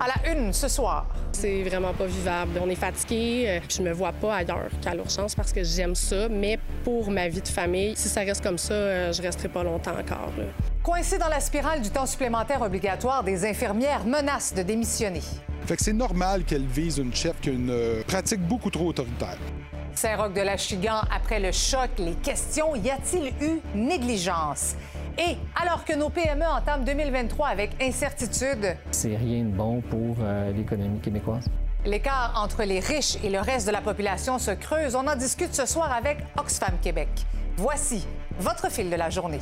À la une ce soir. C'est vraiment pas vivable. On est fatigué. euh, Je me vois pas ailleurs qu'à l'urgence parce que j'aime ça. Mais pour ma vie de famille, si ça reste comme ça, euh, je resterai pas longtemps encore. là. Coincés dans la spirale du temps supplémentaire obligatoire, des infirmières menacent de démissionner. Fait que c'est normal qu'elle vise une chef qui a une euh, pratique beaucoup trop autoritaire. Saint-Roch de l'Achigan, après le choc, les questions, y a-t-il eu négligence? Et alors que nos PME entament 2023 avec incertitude, C'est rien de bon pour euh, l'économie québécoise. l'écart entre les riches et le reste de la population se creuse. On en discute ce soir avec Oxfam Québec. Voici votre fil de la journée.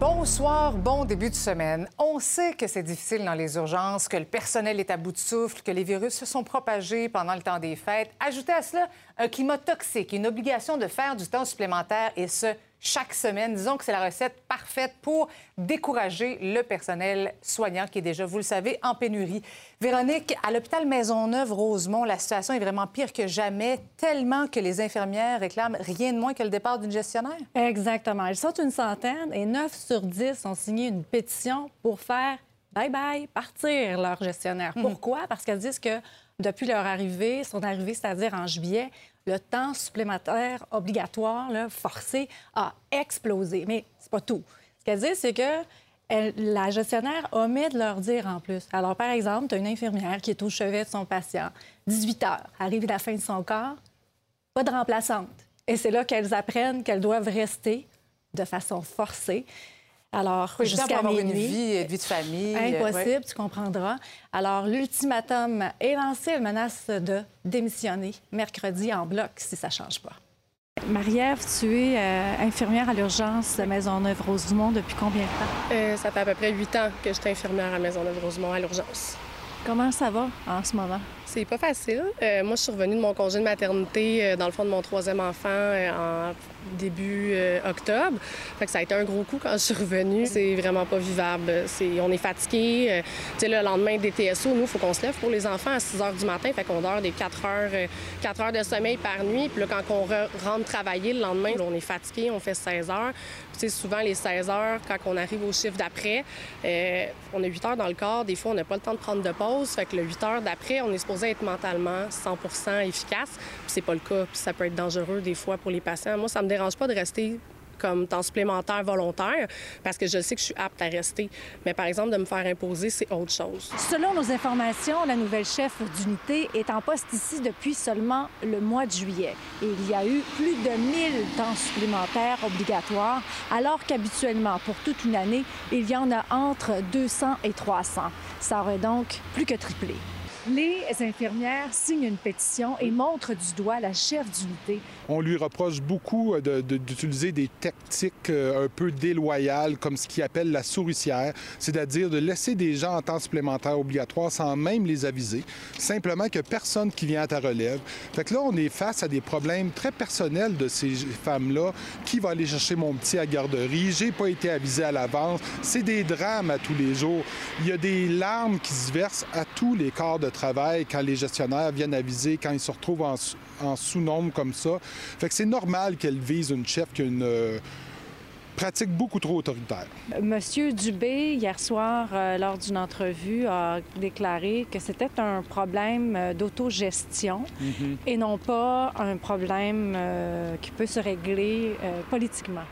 Bonsoir, bon début de semaine. On sait que c'est difficile dans les urgences, que le personnel est à bout de souffle, que les virus se sont propagés pendant le temps des fêtes. Ajoutez à cela un climat toxique, une obligation de faire du temps supplémentaire et ce, chaque semaine. Disons que c'est la recette parfaite pour décourager le personnel soignant qui est déjà, vous le savez, en pénurie. Véronique, à l'hôpital Maisonneuve-Rosemont, la situation est vraiment pire que jamais, tellement que les infirmières réclament rien de moins que le départ d'une gestionnaire. Exactement. Ils sont une centaine et 9 sur 10 ont signé une pétition pour faire bye-bye, partir leur gestionnaire. Pourquoi? Parce qu'elles disent que depuis leur arrivée, son arrivée, c'est-à-dire en juillet, le temps supplémentaire obligatoire, là, forcé, a explosé. Mais c'est pas tout. Ce qu'elles disent, c'est que elle- la gestionnaire omet de leur dire en plus. Alors, par exemple, tu as une infirmière qui est au chevet de son patient, 18 heures, arrive à la fin de son corps, pas de remplaçante. Et c'est là qu'elles apprennent qu'elles doivent rester de façon forcée. Alors, jusqu'à avoir une minuit. vie, une vie de famille. Impossible, Ouais. tu comprendras. Alors, l'ultimatum est lancé. Elle menace de démissionner mercredi en bloc si ça ne change pas. Marie-Ève, tu es euh, infirmière à l'urgence de Maisonneuve-Rosemont depuis combien de temps? Euh, ça fait à peu près huit ans que je suis infirmière à Maisonneuve-Rosemont à l'urgence. Comment ça va en ce moment? C'est pas facile. Euh, moi, je suis revenue de mon congé de maternité, euh, dans le fond de mon troisième enfant, euh, en début octobre. Fait que ça a été un gros coup quand je suis revenue. C'est vraiment pas vivable. On est fatigué. Tu sais, le lendemain des TSO, nous, il faut qu'on se lève pour les enfants à 6 heures du matin. Fait qu'on dort des 4 heures, 4 heures de sommeil par nuit. Puis là, quand on re- rentre travailler le lendemain, on est fatigué, on fait 16 heures. Puis, souvent, les 16 heures, quand on arrive au chiffre d'après, on a 8 heures dans le corps. Des fois, on n'a pas le temps de prendre de pause. Fait que le 8 heures d'après, on est supposé être mentalement 100 efficace. Puis c'est pas le cas. Puis ça peut être dangereux des fois pour les patients. Moi, ça me dérange pas de rester comme temps supplémentaire volontaire parce que je sais que je suis apte à rester. Mais par exemple, de me faire imposer, c'est autre chose. Selon nos informations, la nouvelle chef d'unité est en poste ici depuis seulement le mois de juillet. Et il y a eu plus de 1000 temps supplémentaires obligatoires, alors qu'habituellement, pour toute une année, il y en a entre 200 et 300. Ça aurait donc plus que triplé. Les infirmières signent une pétition et montrent du doigt la chef d'unité. On lui reproche beaucoup euh, d'utiliser des tactiques euh, un peu déloyales, comme ce qu'il appelle la souricière, c'est-à-dire de laisser des gens en temps supplémentaire obligatoire sans même les aviser, simplement que personne qui vient à ta relève. Fait là, on est face à des problèmes très personnels de ces femmes-là. Qui va aller chercher mon petit à garderie? J'ai pas été avisé à l'avance. C'est des drames à tous les jours. Il y a des larmes qui se versent à tous les corps de travail quand les gestionnaires viennent aviser, quand ils se retrouvent en, sous- en sous-nombre comme ça. Fait que c'est normal qu'elle vise une chef qui a une euh, pratique beaucoup trop autoritaire. Monsieur Dubé, hier soir, euh, lors d'une entrevue, a déclaré que c'était un problème euh, d'autogestion et non pas un problème euh, qui peut se régler politiquement.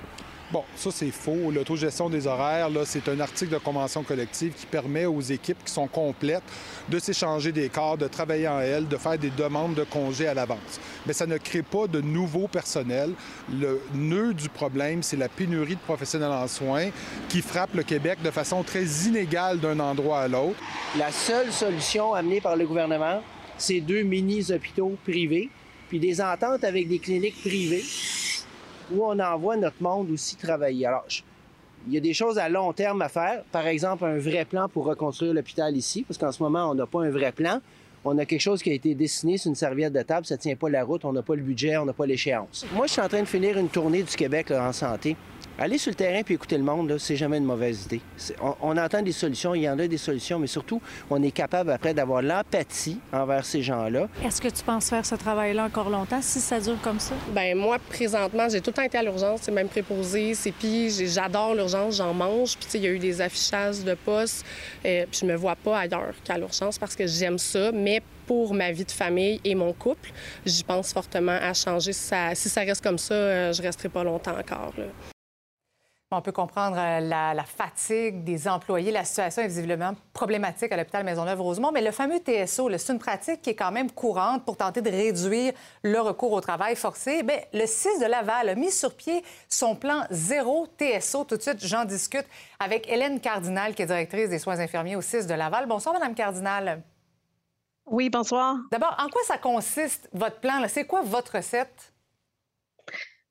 Bon, ça c'est faux. L'autogestion des horaires, là, c'est un article de convention collective qui permet aux équipes qui sont complètes de s'échanger des corps, de travailler en L, de faire des demandes de congés à l'avance. Mais ça ne crée pas de nouveau personnel. Le nœud du problème, c'est la pénurie de professionnels en soins qui frappe le Québec de façon très inégale d'un endroit à l'autre. La seule solution amenée par le gouvernement, c'est deux mini-hôpitaux privés, puis des ententes avec des cliniques privées où on envoie notre monde aussi travailler. Alors, il y a des choses à long terme à faire. Par exemple, un vrai plan pour reconstruire l'hôpital ici, parce qu'en ce moment, on n'a pas un vrai plan. On a quelque chose qui a été dessiné sur une serviette de table, ça ne tient pas la route, on n'a pas le budget, on n'a pas l'échéance. Moi, je suis en train de finir une tournée du Québec en santé. Aller sur le terrain puis écouter le monde, là, c'est jamais une mauvaise idée. On, on entend des solutions, il y en a des solutions, mais surtout, on est capable après d'avoir l'empathie envers ces gens-là. Est-ce que tu penses faire ce travail-là encore longtemps si ça dure comme ça? Ben moi, présentement, j'ai tout le temps été à l'urgence, c'est même préposé, c'est puis j'adore l'urgence, j'en mange. Puis tu sais, il y a eu des affichages de postes, euh, puis je me vois pas ailleurs qu'à l'urgence parce que j'aime ça, mais pour ma vie de famille et mon couple, j'y pense fortement à changer. Si ça, si ça reste comme ça, euh, je resterai pas longtemps encore. là. On peut comprendre euh, la, la fatigue des employés. La situation est visiblement problématique à l'hôpital Maisonneuve-Rosemont. Mais le fameux TSO, c'est une pratique qui est quand même courante pour tenter de réduire le recours au travail forcé. Bien, le 6 de Laval a mis sur pied son plan zéro TSO. Tout de suite, j'en discute avec Hélène Cardinal, qui est directrice des soins infirmiers au 6 de Laval. Bonsoir, Madame Cardinal. Oui, bonsoir. D'abord, en quoi ça consiste, votre plan? C'est quoi votre recette?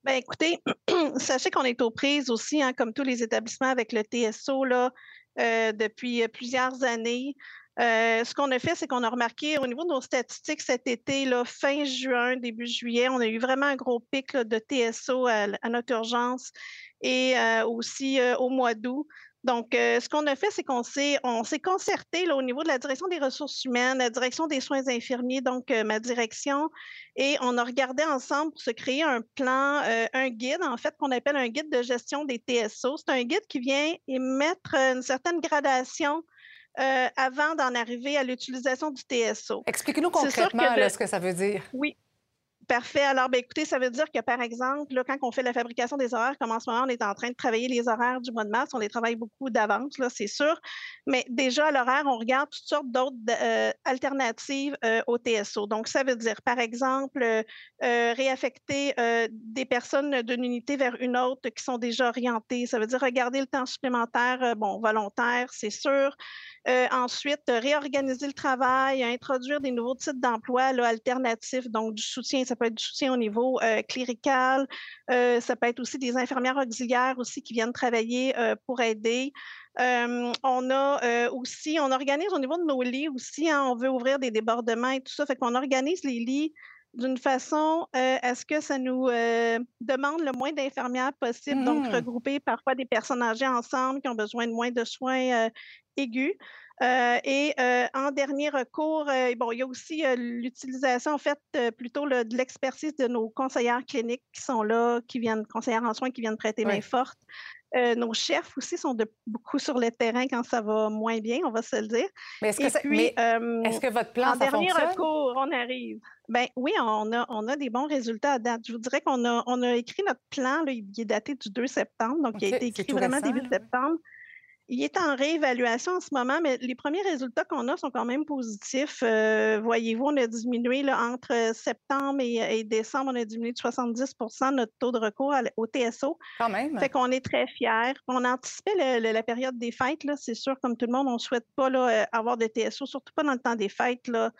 Ben écoutez, sachez qu'on est aux prises aussi, hein, comme tous les établissements avec le TSO là, euh, depuis euh, plusieurs années. Euh, ce qu'on a fait, c'est qu'on a remarqué au niveau de nos statistiques cet été, là, fin juin, début juillet, on a eu vraiment un gros pic de TSO à, notre urgence et aussi au mois d'août. Donc, euh, ce qu'on a fait, c'est qu'on s'est, on s'est concerté là, au niveau de la direction des ressources humaines, la direction des soins infirmiers, donc euh, ma direction, et on a regardé ensemble pour se créer un plan, euh, un guide, en fait, qu'on appelle un guide de gestion des TSO. C'est un guide qui vient émettre une certaine gradation avant d'en arriver à l'utilisation du TSO. Expliquez-nous concrètement que là, de- ce que ça veut dire. Oui. Parfait. Alors, ben, écoutez, ça veut dire que, par exemple, là, quand on fait la fabrication des horaires, comme en ce moment, on est en train de travailler les horaires du mois de mars, on les travaille beaucoup d'avance, c'est sûr. Mais déjà, à l'horaire, on regarde toutes sortes d'autres euh, alternatives euh, au TSO. Donc, ça veut dire, par exemple, euh, réaffecter des personnes d'une unité vers une autre qui sont déjà orientées. Ça veut dire regarder le temps supplémentaire, bon, volontaire, c'est sûr. Ensuite, réorganiser le travail, introduire des nouveaux types d'emplois là, alternatifs, donc du soutien. Ça peut être du soutien au niveau euh, clérical, euh, ça peut être aussi des infirmières auxiliaires aussi qui viennent travailler euh, pour aider. Euh, on a euh, aussi, on organise au niveau de nos lits aussi, hein, on veut ouvrir des débordements et tout ça, fait qu'on organise les lits d'une façon euh, à ce que ça nous demande le moins d'infirmières possible, donc Mhm. regrouper parfois des personnes âgées ensemble qui ont besoin de moins de soins aigus. Euh, et euh, en dernier recours, euh, bon, il y a aussi l'utilisation, en fait, plutôt le- de l'expertise de nos conseillères cliniques qui sont là, qui viennent, conseillères en soins qui viennent prêter Oui. main forte. Euh, nos chefs aussi sont de, beaucoup sur le terrain quand ça va moins bien, on va se le dire. Mais est-ce que, Et ça- puis, mais euh, est-ce que votre plan, en ça dernier fonctionne? recours, on arrive. Ben oui, on a, on a des bons résultats à date. Je vous dirais qu'on a, on a écrit notre plan, là, il est daté du 2 septembre, donc il a été écrit vraiment récent, début là. septembre. Il est en réévaluation en ce moment, mais les premiers résultats qu'on a sont quand même positifs. Euh, Voyez-vous, on a diminué là, entre septembre et, et décembre, on a diminué de 70% notre taux de recours à au TSO. Quand même. Fait qu'on est très fiers. On anticipait le- le- la période des fêtes, c'est sûr, comme tout le monde, on ne souhaite pas là, euh, avoir de TSO, surtout pas dans le temps des fêtes. Là.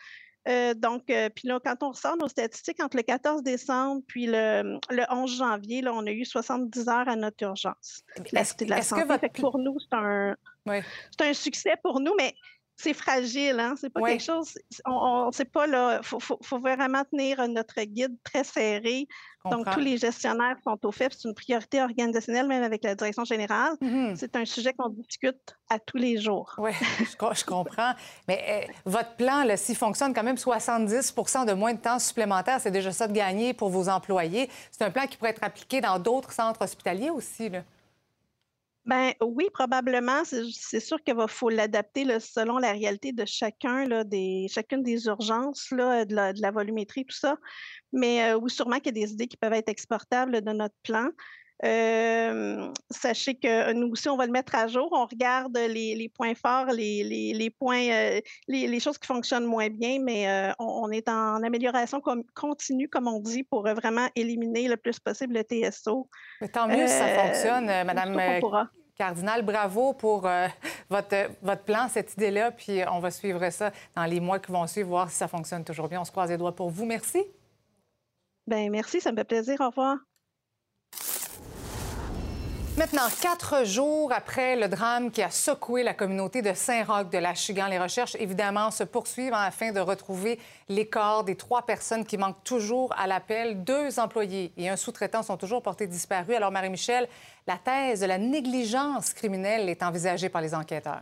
Euh, donc, euh, puis là, quand on ressort nos statistiques entre le 14 décembre puis le, le 11 janvier, là, on a eu 70 heures à notre urgence. Est-ce que votre pour nous, c'est un, Oui. un succès pour nous, mais c'est fragile, hein? C'est pas quelque chose. On, on sait pas là. Faut, faut, faut vraiment tenir euh, notre guide très serré. Donc, tous les gestionnaires sont au fait. C'est une priorité organisationnelle, même avec la direction générale. Mhm. C'est un sujet qu'on discute à tous les jours. Oui, je, co- je comprends. Mais euh, votre plan, s'il fonctionne quand même 70% de moins de temps supplémentaire, c'est déjà ça de gagner pour vos employés. C'est un plan qui pourrait être appliqué dans d'autres centres hospitaliers aussi. Là? Ben oui, probablement. C'est sûr qu'il faut l'adapter selon la réalité de chacun, là, des, chacune des urgences, là, de, la, de volumétrie, tout ça. Mais euh, oui, sûrement qu'il y a des idées qui peuvent être exportables de notre plan. Euh, sachez que nous aussi, on va le mettre à jour. On regarde les, les points forts, les, les, les points, euh, les, choses qui fonctionnent moins bien, mais euh, on, on est en amélioration continue, comme on dit, pour euh, vraiment éliminer le plus possible le TSO. Mais tant mieux si ça Euh, fonctionne, euh, Madame euh. Cardinal. Bravo pour euh, votre, votre plan, cette idée-là. Puis on va suivre ça dans les mois qui vont suivre, voir si ça fonctionne toujours bien. On se croise les doigts pour vous. Merci. Ben merci, ça me fait plaisir. Au revoir. Maintenant, quatre jours après le drame qui a secoué la communauté de Saint-Roch de la Chigan, les recherches, évidemment, se poursuivent afin de retrouver les corps des trois personnes qui manquent toujours à l'appel. Deux employés et un sous-traitant sont toujours portés disparus. Alors, Marie-Michel, la thèse de la négligence criminelle est envisagée par les enquêteurs.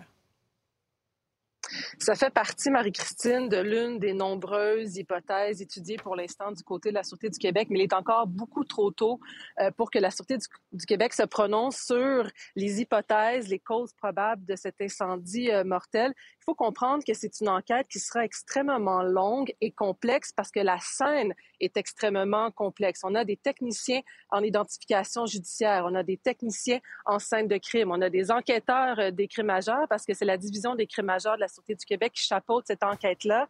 Ça fait partie, Marie-Christine, de l'une des nombreuses hypothèses étudiées pour l'instant du côté de la Sûreté du Québec, mais il est encore beaucoup trop tôt euh, pour que la Sûreté du, Québec se prononce sur les hypothèses, les causes probables de cet incendie euh, mortel. Il faut comprendre que c'est une enquête qui sera extrêmement longue et complexe parce que la scène est extrêmement complexe. On a des techniciens en identification judiciaire, on a des techniciens en scène de crime, on a des enquêteurs euh, des crimes majeurs parce que c'est la division des crimes majeurs de la Sûreté du Québec qui chapeaute cette enquête-là.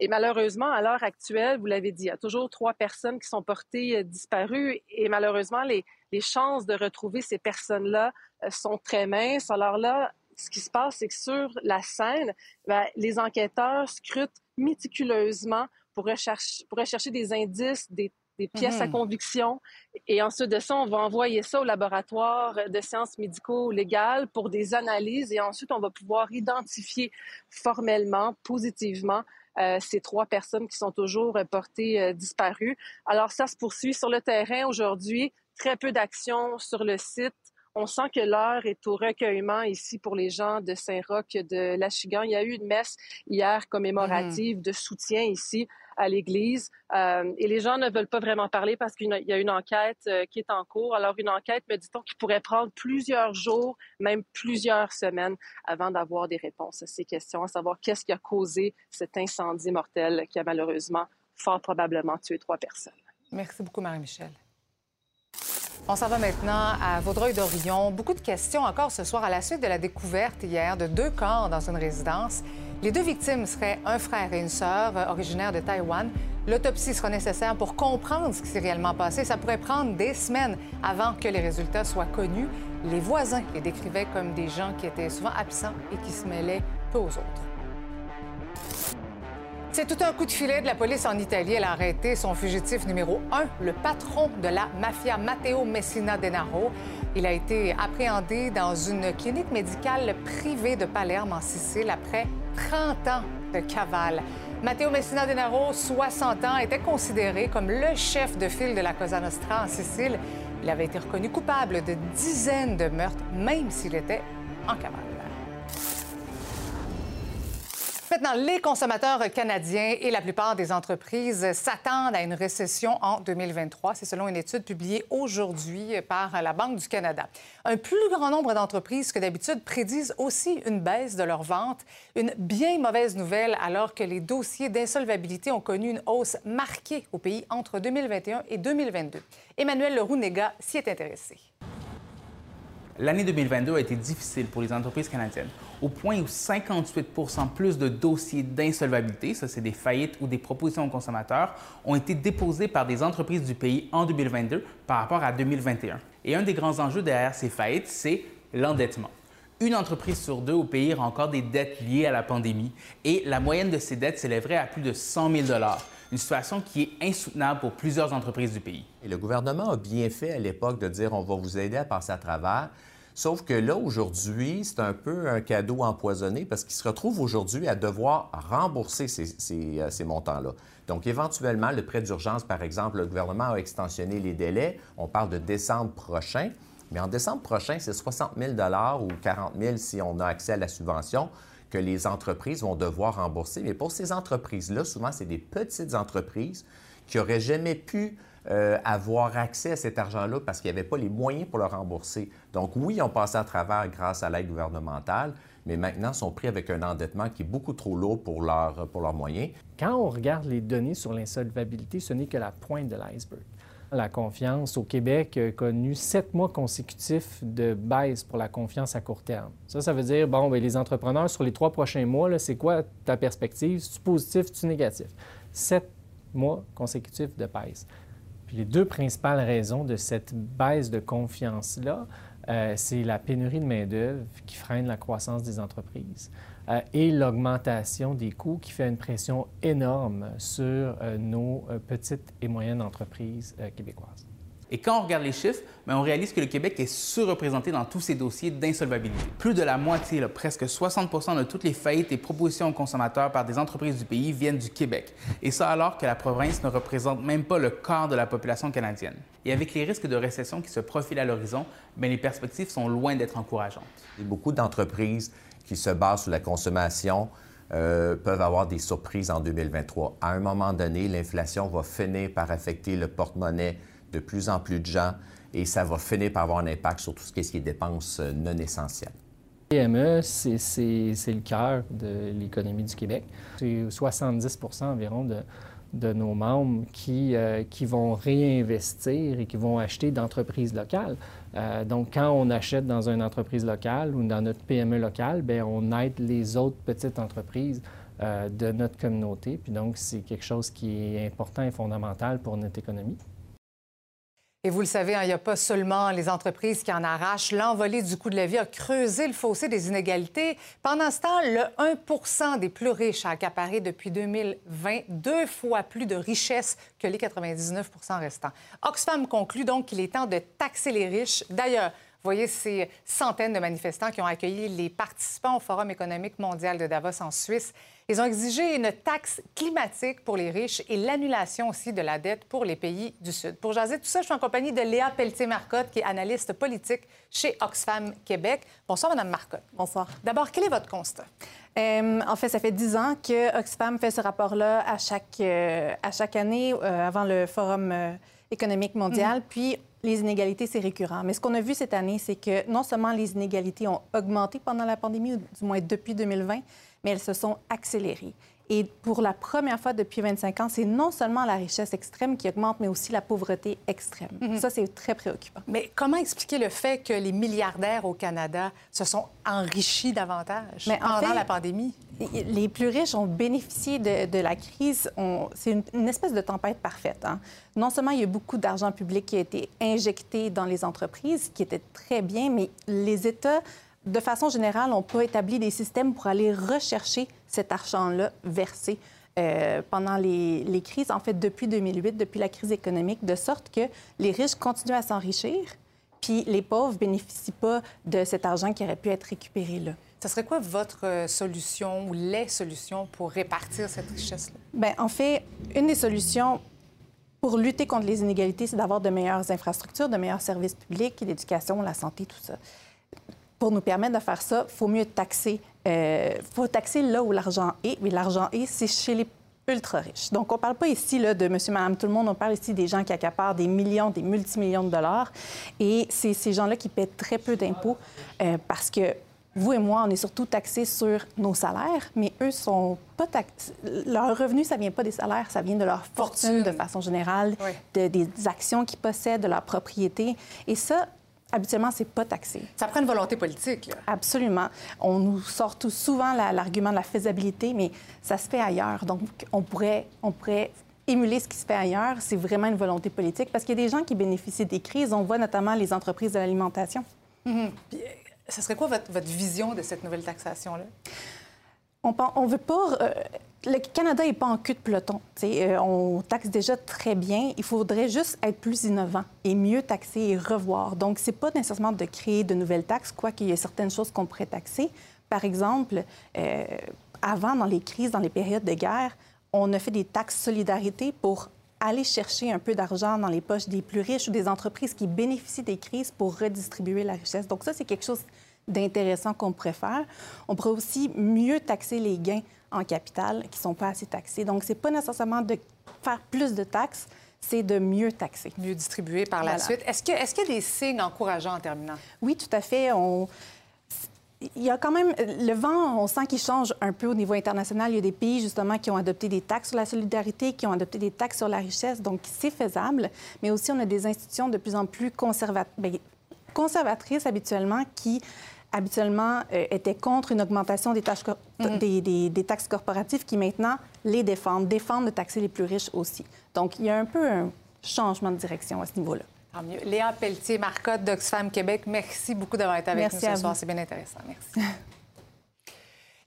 Et malheureusement, à l'heure actuelle, vous l'avez dit, il y a toujours trois personnes qui sont portées euh, disparues et malheureusement, les, chances de retrouver ces personnes-là euh, sont très minces. Alors là, ce qui se passe, c'est que sur la scène, ben, les enquêteurs scrutent méticuleusement pour rechercher, pour rechercher des indices, des des pièces à mhm. conviction. Et ensuite de ça, on va envoyer ça au laboratoire de sciences médico-légales pour des analyses. Et ensuite, on va pouvoir identifier formellement, positivement, euh, ces trois personnes qui sont toujours portées euh, disparues. Alors, ça se poursuit sur le terrain aujourd'hui. Très peu d'actions sur le site. On sent que l'heure est au recueillement ici pour les gens de Saint-Roch, de Lachigan. Il y a eu une messe hier commémorative de soutien ici à l'Église. Euh, et les gens ne veulent pas vraiment parler parce qu'il y a une enquête euh, qui est en cours. Alors, une enquête, me dit-on, qui pourrait prendre plusieurs jours, même plusieurs semaines avant d'avoir des réponses à ces questions, à savoir qu'est-ce qui a causé cet incendie mortel qui a malheureusement fort probablement tué trois personnes. Merci beaucoup, Marie-Michel. On s'en va maintenant à Vaudreuil-Dorion. Beaucoup de questions encore ce soir à la suite de la découverte hier de deux corps dans une résidence. Les deux victimes seraient un frère et une sœur euh, originaires de Taïwan. L'autopsie sera nécessaire pour comprendre ce qui s'est réellement passé. Ça pourrait prendre des semaines avant que les résultats soient connus. Les voisins les décrivaient comme des gens qui étaient souvent absents et qui se mêlaient peu aux autres. C'est tout un coup de filet de la police en Italie. Elle a arrêté son fugitif numéro un, le patron de la mafia Matteo Messina Denaro. Il a été appréhendé dans une clinique médicale privée de Palerme en Sicile après 30 ans de cavale. Matteo Messina Denaro, 60 ans, était considéré comme le chef de file de la Cosa Nostra en Sicile. Il avait été reconnu coupable de dizaines de meurtres, même s'il était en cavale. Maintenant, les consommateurs canadiens et la plupart des entreprises s'attendent à une récession en 2023. C'est selon une étude publiée aujourd'hui par la Banque du Canada. Un plus grand nombre d'entreprises que d'habitude prédisent aussi une baisse de leurs ventes. Une bien mauvaise nouvelle alors que les dossiers d'insolvabilité ont connu une hausse marquée au pays entre 2021 et 2022. Emmanuel Leroux-Néga s'y est intéressé. L'année 2022 a été difficile pour les entreprises canadiennes au point où 58% plus de dossiers d'insolvabilité, ça c'est des faillites ou des propositions aux consommateurs, ont été déposés par des entreprises du pays en 2022 par rapport à 2021. Et un des grands enjeux derrière ces faillites, c'est l'endettement. Une entreprise sur deux au pays a encore des dettes liées à la pandémie et la moyenne de ces dettes s'élèverait à plus de 100 000 une situation qui est insoutenable pour plusieurs entreprises du pays. Et le gouvernement a bien fait à l'époque de dire on va vous aider à passer à travers. Sauf que là, aujourd'hui, c'est un peu un cadeau empoisonné parce qu'il se retrouve aujourd'hui à devoir rembourser ces, euh, ces, montants-là. Donc, éventuellement, le prêt d'urgence, par exemple, le gouvernement a extensionné les délais. On parle de décembre prochain. Mais en décembre prochain, c'est 60 000 ou 40 000 si on a accès à la subvention que les entreprises vont devoir rembourser. Mais pour ces entreprises-là, souvent, c'est des petites entreprises qui n'auraient jamais pu euh, avoir accès à cet argent-là parce qu'il n'y avait pas les moyens pour le rembourser. Donc oui, ont passé à travers grâce à l'aide gouvernementale, mais maintenant sont pris avec un endettement qui est beaucoup trop lourd pour, leur, pour leurs moyens. Quand on regarde les données sur l'insolvabilité, ce n'est que la pointe de l'iceberg. La confiance au Québec a connu sept mois consécutifs de baisse pour la confiance à court terme. Ça, ça veut dire, bon, bien, les entrepreneurs, sur les trois prochains mois, c'est quoi ta perspective? Es-tu positif, es-tu négatif? Sept mois consécutifs de baisse. Puis les deux principales raisons de cette baisse de confiance-là, euh, c'est la pénurie de main-d'œuvre qui freine la croissance des entreprises euh, et l'augmentation des coûts qui fait une pression énorme sur euh, nos petites et moyennes entreprises québécoises. Et quand on regarde les chiffres, ben, on réalise que le Québec est surreprésenté dans tous ces dossiers d'insolvabilité. Plus de la moitié, presque 60% de toutes les faillites et propositions aux consommateurs par des entreprises du pays viennent du Québec. Et ça alors que la province ne représente même pas le quart de la population canadienne. Et avec les risques de récession qui se profilent à l'horizon, ben, les perspectives sont loin d'être encourageantes. Beaucoup d'entreprises qui se basent sur la consommation euh, peuvent avoir des surprises en 2023. À un moment donné, l'inflation va finir par affecter le porte-monnaie de plus en plus de gens et ça va finir par avoir un impact sur tout ce qui est dépenses euh, non essentielles. PME, c'est le cœur de l'économie du Québec. C'est 70 environ de, nos membres qui, euh, qui vont réinvestir et qui vont acheter d'entreprises locales. Euh, donc, quand on achète dans une entreprise locale ou dans notre PME locale, bien, on aide les autres petites entreprises de notre communauté. Puis donc, c'est quelque chose qui est important et fondamental pour notre économie. Et vous le savez, hein, il n'y a pas seulement les entreprises qui en arrachent. L'envolée du coût de la vie a creusé le fossé des inégalités. Pendant ce temps, le 1% des plus riches a accaparé depuis 2020 deux fois plus de richesses que les 99% restants. Oxfam conclut donc qu'il est temps de taxer les riches. D'ailleurs, voyez ces centaines de manifestants qui ont accueilli les participants au Forum économique mondial de Davos en Suisse. Ils ont exigé une taxe climatique pour les riches et l'annulation aussi de la dette pour les pays du Sud. Pour jaser tout ça, je suis en compagnie de Léa Pelletier-Marcotte, qui est analyste politique chez Oxfam Québec. Bonsoir, Madame Marcotte. Bonsoir. D'abord, quel est votre constat? Euh, en fait, ça fait dix ans que Oxfam fait ce rapport-là à chaque, euh, à chaque année euh, avant le Forum économique mondial. Mhm. Puis, les inégalités, c'est récurrent. Mais ce qu'on a vu cette année, c'est que non seulement les inégalités ont augmenté pendant la pandémie, ou du moins depuis 2020, mais elles se sont accélérées. Et pour la première fois depuis 25 ans, c'est non seulement la richesse extrême qui augmente, mais aussi la pauvreté extrême. Mhm. Ça, c'est très préoccupant. Mais comment expliquer le fait que les milliardaires au Canada se sont enrichis davantage mais pendant la pandémie? Les plus riches ont bénéficié de, la crise. C'est une, espèce de tempête parfaite. Hein. Non seulement il y a beaucoup d'argent public qui a été injecté dans les entreprises, qui était très bien, mais les États de façon générale, on peut établir des systèmes pour aller rechercher cet argent-là versé euh, pendant les, crises, en fait, depuis 2008, depuis la crise économique, de sorte que les riches continuent à s'enrichir, puis les pauvres bénéficient pas de cet argent qui aurait pu être récupéré là. Ce serait quoi votre euh, solution ou les solutions pour répartir cette richesse-là? Bien, en fait, une des solutions pour lutter contre les inégalités, c'est d'avoir de meilleures infrastructures, de meilleurs services publics, l'éducation, la santé, tout ça pour nous permettre de faire ça, il faut mieux taxer. Il euh, faut taxer là où l'argent est. Mais l'argent est, c'est chez les ultra riches. Donc, on ne parle pas ici là, de monsieur, madame, tout le monde. On parle ici des gens qui accaparent des millions, des multimillions de dollars. Et c'est ces gens-là qui paient très peu d'impôts euh, parce que vous et moi, on est surtout taxés sur nos salaires, mais eux sont pas taxés. Leur revenu, ça vient pas des salaires, ça vient de leur fortune, de façon générale, de, des actions qu'ils possèdent, de leur propriété. Et ça, habituellement, c'est pas taxé. Ça prend une volonté politique. Là. Absolument. On nous sort tout souvent l'argument de la faisabilité, mais ça se fait ailleurs. Donc, on pourrait, on pourrait émuler ce qui se fait ailleurs. C'est vraiment une volonté politique parce qu'il y a des gens qui bénéficient des crises. On voit notamment les entreprises de l'alimentation. Mm ce serait quoi votre, vision de cette nouvelle taxation-là? On ne veut pas. Euh, le Canada n'est pas en cul de peloton. Euh, on taxe déjà très bien. Il faudrait juste être plus innovant et mieux taxer et revoir. Donc, ce n'est pas nécessairement de créer de nouvelles taxes, quoiqu'il y ait certaines choses qu'on pourrait taxer. Par exemple, euh, avant, dans les crises, dans les périodes de guerre, on a fait des taxes solidarité pour aller chercher un peu d'argent dans les poches des plus riches ou des entreprises qui bénéficient des crises pour redistribuer la richesse. Donc ça, c'est quelque chose d'intéressant qu'on pourrait faire. On pourrait aussi mieux taxer les gains en capital qui ne sont pas assez taxés. Donc, ce n'est pas nécessairement de faire plus de taxes, c'est de mieux taxer. Mieux distribuer par la suite. Est-ce qu'il est y a des signes encourageants en terminant? Oui, tout à fait. On... Il y a quand même le vent, on sent qu'il change un peu au niveau international. Il y a des pays justement qui ont adopté des taxes sur la solidarité, qui ont adopté des taxes sur la richesse, donc c'est faisable. Mais aussi, on a des institutions de plus en plus ben, conservatrices habituellement qui habituellement euh, étaient contre une augmentation des, mhm. des, taxes corporatives qui maintenant les défendent, défendent de taxer les plus riches aussi. Donc, il y a un peu un changement de direction à ce niveau-là. Tant mieux. Léa Pelletier, Marcotte d'Oxfam Québec, merci beaucoup d'avoir été avec nous ce soir. C'est bien intéressant. Merci.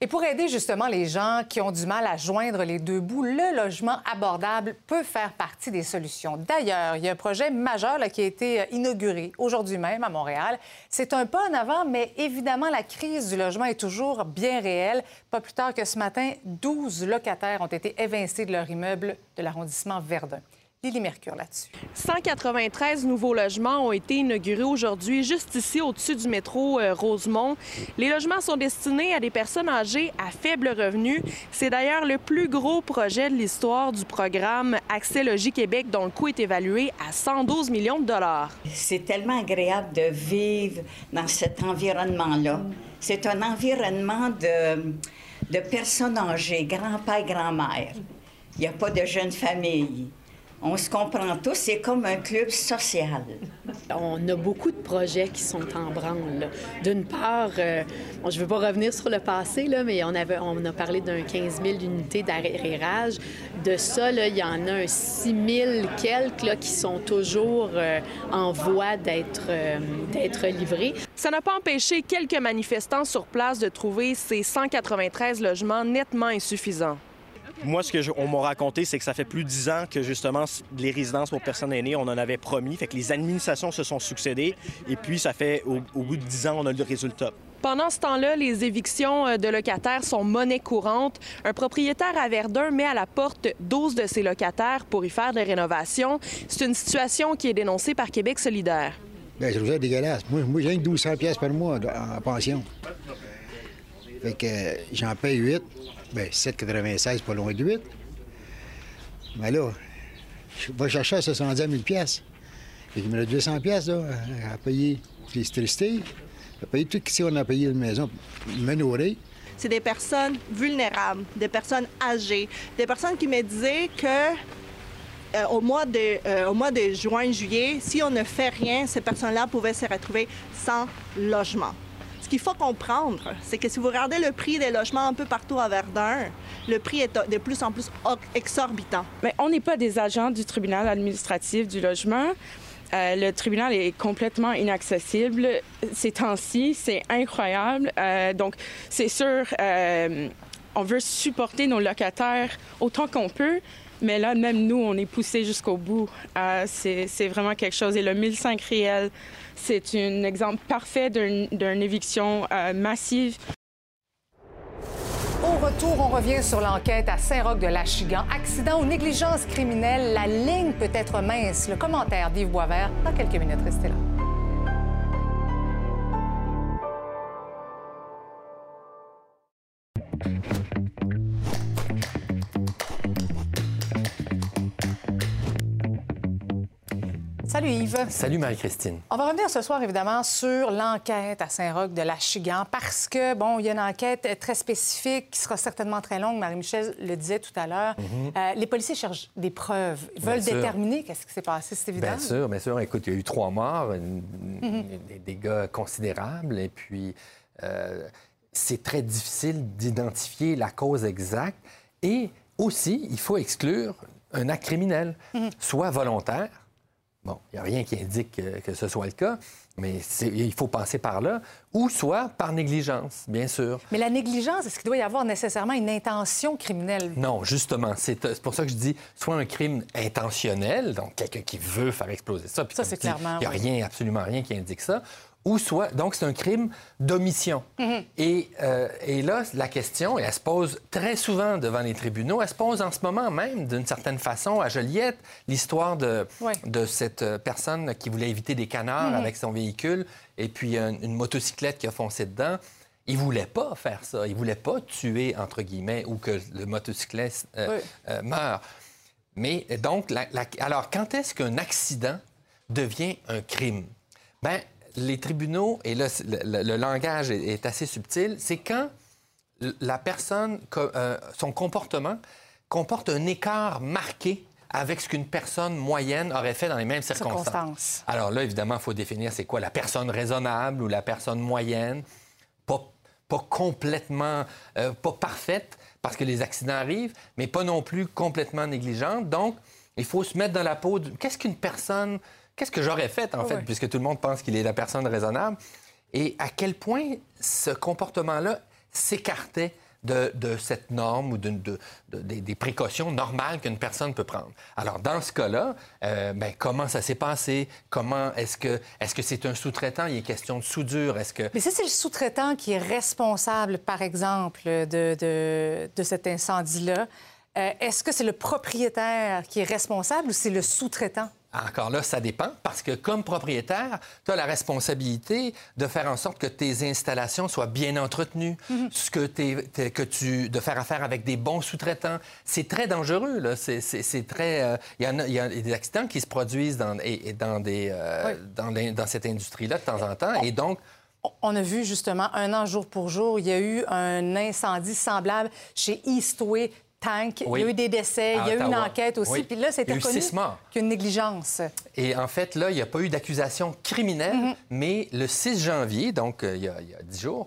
Et pour aider justement les gens qui ont du mal à joindre les deux bouts, le logement abordable peut faire partie des solutions. D'ailleurs, il y a un projet majeur qui a été euh, inauguré aujourd'hui même à Montréal. C'est un pas en avant, mais évidemment, la crise du logement est toujours bien réelle. Pas plus tard que ce matin, 12 locataires ont été évincés de leur immeuble de l'arrondissement Verdun. Lily Mercure là-dessus. 193 nouveaux logements ont été inaugurés aujourd'hui, juste ici au-dessus du métro euh, Rosemont. Les logements sont destinés à des personnes âgées à faible revenu. C'est d'ailleurs le plus gros projet de l'histoire du programme Accès Logis Québec, dont le coût est évalué à 112 millions de dollars. C'est tellement agréable de vivre dans cet environnement-là. C'est un environnement de, de personnes âgées, grand-père, grand-mère. Il n'y a pas de jeunes familles on se comprend tous, c'est comme un club social. On a beaucoup de projets qui sont en branle. D'une part, euh, je ne veux pas revenir sur le passé, là, mais on, avait, on a parlé d'un 15 000 unités d'arrérage. De ça, il y en a un 6 000 quelques là, qui sont toujours euh, en voie d'être euh, d'être livrés. Ça n'a pas empêché quelques manifestants sur place de trouver ces 193 logements nettement insuffisants. Moi, ce qu'on m'a raconté, c'est que ça fait plus de dix ans que justement les résidences pour personnes aînées, on en avait promis. Fait que les administrations se sont succédées et puis ça fait au, bout de dix ans, on a le résultat. Pendant ce temps-là, les évictions euh, de locataires sont monnaie courante. Un propriétaire à Verdun met à la porte 12 de ses locataires pour y faire des rénovations. C'est une situation qui est dénoncée par Québec solidaire. Bien, je trouve ça dégueulasse. Moi, moi j'ai 1200 pièces par mois en pension. Fait que j'en paye 8. Bien, 7,96, pas loin de 8. Mais là, je vais chercher à 70 000 pièces. Il me reste 200 pièces à payer l'électricité, à payer tout ce qu'on a payé la maison, me nourrir. C'est des personnes vulnérables, des personnes âgées, des personnes qui me disaient que euh, au, mois de, euh, au mois de juin, juillet, si on ne fait rien, ces personnes-là pouvaient se retrouver sans logement qu'il faut comprendre, c'est que si vous regardez le prix des logements un peu partout à Verdun, le prix est de plus en plus exorbitant. Mais on n'est pas des agents du tribunal administratif du logement. Euh, le tribunal est complètement inaccessible ces temps-ci. C'est incroyable. Euh, donc, c'est sûr, euh, on veut supporter nos locataires autant qu'on peut. Mais là, même nous, on est poussé jusqu'au bout. c'est vraiment quelque chose. Et le 1005 réel, c'est un exemple parfait d'une éviction euh, massive. Au retour, on revient sur l'enquête à Saint-Roch de l'Achigan. Accident ou négligence criminelle, la ligne peut être mince. Le commentaire d'Yves Boisvert dans quelques minutes. Restez là. Salut Yves. Salut Marie-Christine. On va revenir ce soir évidemment sur l'enquête à Saint-Roch de la Chigan parce que, bon, il y a une enquête très spécifique qui sera certainement très longue. Marie-Michel le disait tout à l'heure. Mhm. Euh, les policiers cherchent des preuves, Ils veulent déterminer qu'est-ce qui s'est passé, c'est évident. Bien sûr, bien sûr. Écoute, il y a eu trois morts, mhm. des dégâts considérables et puis euh, c'est très difficile d'identifier la cause exacte et aussi, il faut exclure un acte criminel, mhm. soit volontaire, Bon, il n'y a rien qui indique que, ce soit le cas, mais il faut passer par là, ou soit par négligence, bien sûr. Mais la négligence, est-ce qu'il doit y avoir nécessairement une intention criminelle? Non, justement. C'est pour ça que je dis soit un crime intentionnel, donc quelqu'un qui veut faire exploser ça. ça, c'est clairement. Il n'y a rien, absolument rien qui indique ça ou soit. Donc, c'est un crime d'omission. Mhm. et, euh, et, là, la question, et elle se pose très souvent devant les tribunaux, elle se pose en ce moment même, d'une certaine façon, à Joliette, l'histoire de, de cette euh, personne qui voulait éviter des canards mhm. avec son véhicule et puis une, motocyclette qui a foncé dedans. Il voulait pas faire ça. Il voulait pas tuer, entre guillemets, ou que le motocycliste euh, meure. Mais donc, alors, quand est-ce qu'un accident devient un crime? Ben, les tribunaux, et là, le, langage est, assez subtil, c'est quand la personne, euh, son comportement comporte un écart marqué avec ce qu'une personne moyenne aurait fait dans les mêmes circonstances. Alors là, évidemment, il faut définir c'est quoi la personne raisonnable ou la personne moyenne, pas, pas complètement, euh, pas parfaite, parce que les accidents arrivent, mais pas non plus complètement négligente. Donc, il faut se mettre dans la peau de... Qu'est-ce qu'une personne qu'est-ce que j'aurais fait, en fait, puisque tout le monde pense qu'il est la personne raisonnable, et à quel point ce comportement-là s'écartait de, de cette norme ou de, de- de- des, précautions normales qu'une personne peut prendre? Alors, dans ce cas-là, euh, ben, comment ça s'est passé? Comment est-ce que est-ce que c'est un sous-traitant? Il est question de soudure. Est-ce que Mais si c'est le sous-traitant qui est responsable, par exemple, de cet incendie-là, euh, est-ce que c'est le propriétaire qui est responsable ou c'est le sous-traitant? Encore là, ça dépend, parce que comme propriétaire, tu as la responsabilité de faire en sorte que tes installations soient bien entretenues, ce que, tu, de faire affaire avec des bons sous-traitants. C'est très dangereux, là. C'est, très... euh, Il y en a, il y a des accidents qui se produisent dans, et, et dans, des, euh, dans cette industrie-là de temps en temps, et donc... On a vu justement un an jour pour jour, il y a eu un incendie semblable chez Eastway Tank. Oui. Il y a eu des décès, il y a eu une enquête aussi. Oui. Puis là, c'est Il y a eu reconnu six morts. qu'il y a une négligence. Et en fait, là, il n'y a pas eu d'accusation criminelle, Mhm. mais le 6 janvier, donc euh, il y a, il y a 10 jours,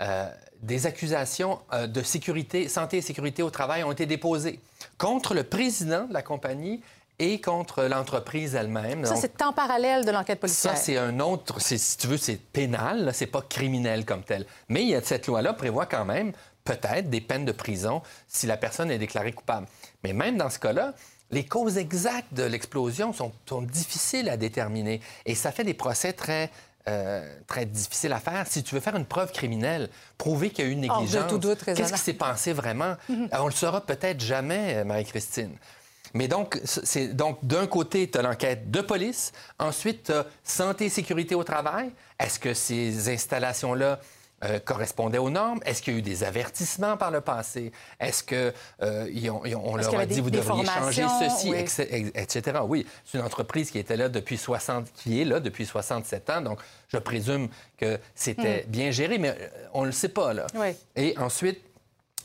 euh, des accusations euh, de sécurité, santé et sécurité au travail ont été déposées contre le président de la compagnie et contre l'entreprise elle-même. Ça, c'est en parallèle de l'enquête policière. ça, c'est un autre, si tu veux, c'est pénal, c'est pas criminel comme tel. Mais il y a, cette loi-là prévoit quand même peut-être des peines de prison si la personne est déclarée coupable. Mais même dans ce cas-là, les causes exactes de l'explosion sont, sont difficiles à déterminer et ça fait des procès très euh, très difficiles à faire. Si tu veux faire une preuve criminelle, prouver qu'il y a eu une négligence, doute qu'est-ce qui s'est passé vraiment, Mhm. on le saura peut-être jamais, euh, Marie-Christine. Mais donc, c'est donc d'un côté, tu as l'enquête de police, ensuite, tu as santé et sécurité au travail. Est-ce que ces installations-là euh, correspondaient aux normes? Est-ce qu'il y a eu des avertissements par le passé? Est-ce que euh, ils ont- ils ont- on leur a dit des- vous devriez changer ceci, Oui. etc. Oui, c'est une entreprise qui était là depuis 60, qui est là depuis 67 ans, donc je présume que c'était Mm. bien géré, mais euh, on ne le sait pas là. Oui. Et ensuite,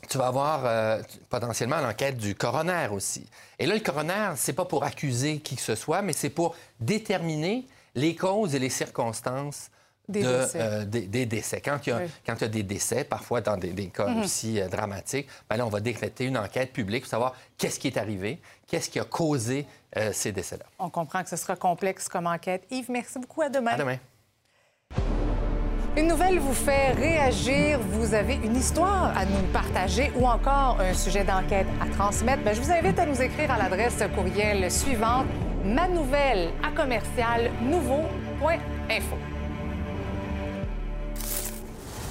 tu vas avoir euh, potentiellement l'enquête du coroner aussi. Et là, le coroner, c'est pas pour accuser qui que ce soit, mais c'est pour déterminer les causes et les circonstances Des de, décès. euh, des, des décès. Quand il y a, Oui. quand il y a des décès, parfois dans des, des cas Mhm. aussi euh, dramatiques, ben là, on va décréter une enquête publique pour savoir qu'est-ce qui est arrivé, qu'est-ce qui a causé euh, ces décès-là. On comprend que ce sera complexe comme enquête. Yves, merci beaucoup. À demain. À demain. Une nouvelle vous fait réagir, vous avez une histoire à nous partager ou encore un sujet d'enquête à transmettre, Bien, je vous invite à nous écrire à l'adresse courriel suivante ma nouvelle à commercial nouveau.info.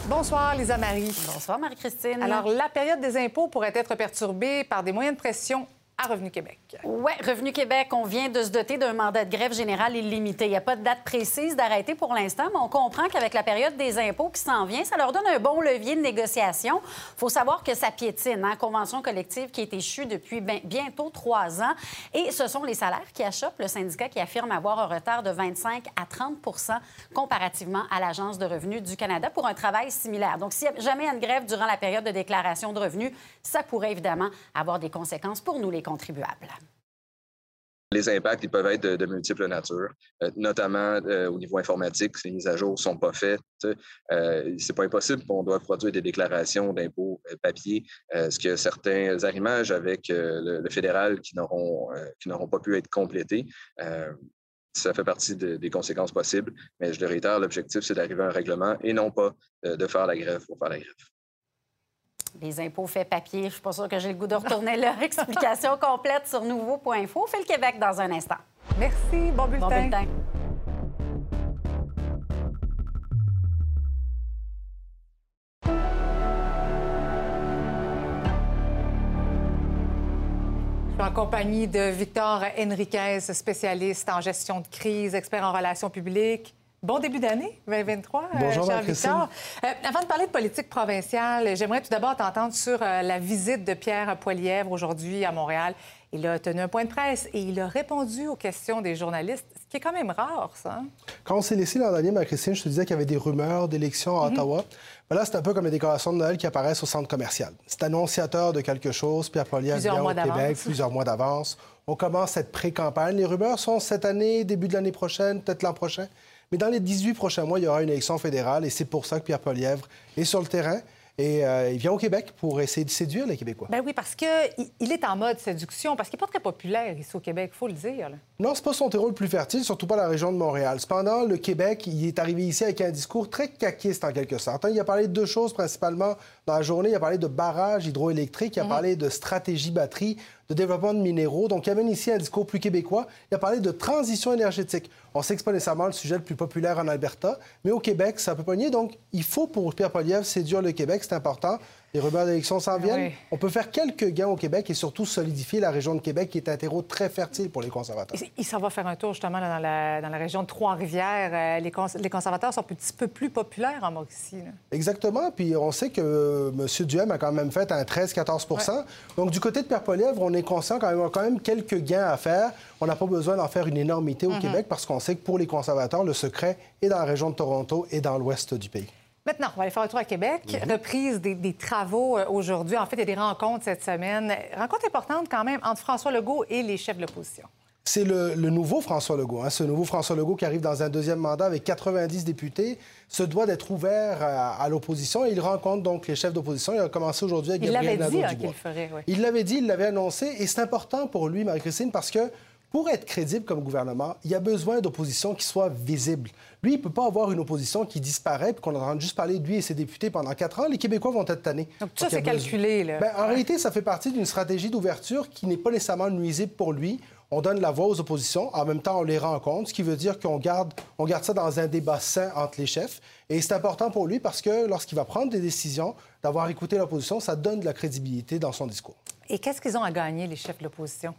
Bonsoir, Lisa Marie. Bonsoir, Marie-Christine. Alors, la période des impôts pourrait être perturbée par des moyens de pression à Revenu Québec. Oui, Revenu Québec, on vient de se doter d'un mandat de grève général illimité. Il n'y a pas de date précise d'arrêter pour l'instant, mais on comprend qu'avec la période des impôts qui s'en vient, ça leur donne un bon levier de négociation. Il faut savoir que ça piétine, hein, convention collective qui est échue depuis ben- bientôt trois ans. Et ce sont les salaires qui achoppent, le syndicat qui affirme avoir un retard de 25 à 30% comparativement à l'Agence de revenus du Canada pour un travail similaire. Donc, s'il y a jamais une grève durant la période de déclaration de revenus, ça pourrait évidemment avoir des conséquences pour nous, les contribuables. Les impacts, ils peuvent être de, de multiples natures, euh, notamment euh, au niveau informatique, les mises à jour ne sont pas faites. Euh, c'est pas impossible qu'on doit produire des déclarations d'impôts euh, papier, ce que certains arrimages avec le, fédéral qui n'auront qui pas pu être complétés. Ça fait partie de- des conséquences possibles, mais je le réitère, l'objectif, c'est d'arriver à un règlement et non pas de faire la grève pour faire la grève. Les impôts fait papier. Je suis pas sûre que j'ai le goût de retourner là. Explication complète sur nouveau.info. Fait le Québec dans un instant. Merci. Bon bulletin. Bon bulletin. Je suis en compagnie de Victor Henriquez, spécialiste en gestion de crise, expert en relations publiques. Bon début d'année 2023, euh, Bonjour, cher Marie-Christine. Victor. Euh, avant de parler de politique provinciale, j'aimerais tout d'abord t'entendre sur euh, la visite de Pierre Poilièvre aujourd'hui à Montréal. Il a tenu un point de presse et il a répondu aux questions des journalistes, ce qui est quand même rare, ça. hein? Quand on s'est laissé l'an dernier, ma Christine, je te disais qu'il y avait des rumeurs d'élections à Ottawa. Ben là, c'est un peu comme les décorations de Noël qui apparaissent au centre commercial. C'est annonciateur de quelque chose. Pierre Plusieurs vient au Québec, plusieurs mois d'avance. On commence cette pré-campagne. Les rumeurs sont cette année, début de l'année prochaine, peut-être l'an prochain. Mais dans les 18 prochains mois, il y aura une élection fédérale et c'est pour ça que Pierre Poilievre est sur le terrain. Et euh, il vient au Québec pour essayer de séduire les Québécois. Ben oui, parce qu'il il est en mode séduction, parce qu'il n'est pas très populaire ici au Québec, il faut le dire. là. Non, c'est pas son terreau le plus fertile, surtout pas la région de Montréal. Cependant, le Québec, il est arrivé ici avec un discours très caquiste en quelque sorte. hein. Il a parlé de deux choses principalement dans la journée. Il a parlé de barrages hydroélectriques, il a parlé de stratégie batterie, de développement de minéraux. Donc, il amène ici un discours plus québécois. Il a parlé de transition énergétique. On sait que c'est pas nécessairement le sujet le plus populaire en Alberta, mais au Québec, ça peut pogner. Donc, il faut pour Pierre Poliev séduire le Québec, c'est important. Les rumeurs d'élections s'en viennent. oui. On peut faire quelques gains au Québec et surtout solidifier la région de Québec qui est un terreau très fertile pour les conservateurs. Il- s'en va faire un tour justement là, dans, la, dans la région de Trois-Rivières. Euh, les, cons- les conservateurs sont un petit peu plus populaires en Mauricie. là. Exactement. Puis on sait que euh, M. Duhem a quand même fait un 13-14 Donc, du côté de Pierre Poilievre, on est conscient quand même, a quand même quelques gains à faire. On n'a pas besoin d'en faire une énormité au Mhm. Québec parce qu'on sait que pour les conservateurs, le secret est dans la région de Toronto et dans l'ouest du pays. Maintenant, on va aller faire un tour à Québec. Mhm. Reprise des, des travaux euh, aujourd'hui. En fait, il y a des rencontres cette semaine. Rencontre importante quand même entre François Legault et les chefs de l'opposition. C'est le, le nouveau François Legault. hein. Ce nouveau François Legault qui arrive dans un deuxième mandat avec 90 députés se doit d'être ouvert à, à l'opposition il rencontre donc les chefs d'opposition. Il a commencé aujourd'hui avec Il Gabriel l'avait dit hein, Nadeau-Dubois. qu'il le ferait, oui. Il l'avait dit, il l'avait annoncé, et c'est important pour lui, Marie-Christine, parce que pour être crédible comme gouvernement, il y a besoin d'opposition qui soit visible. Lui, il ne peut pas avoir une opposition qui disparaît puis qu'on entend juste parler de lui et ses députés pendant quatre ans. Les Québécois vont être tannés. Donc, tout ça, c'est calculé. Là. Ben, en réalité, ça fait partie d'une stratégie d'ouverture qui n'est pas nécessairement nuisible pour lui. On donne la voix aux oppositions, en même temps, on les rencontre, ce qui veut dire qu'on garde, on garde ça dans un débat sain entre les chefs. Et c'est important pour lui parce que lorsqu'il va prendre des décisions, d'avoir écouté l'opposition, ça donne de la crédibilité dans son discours. Et qu'est-ce qu'ils ont à gagner, les chefs de l'opposition?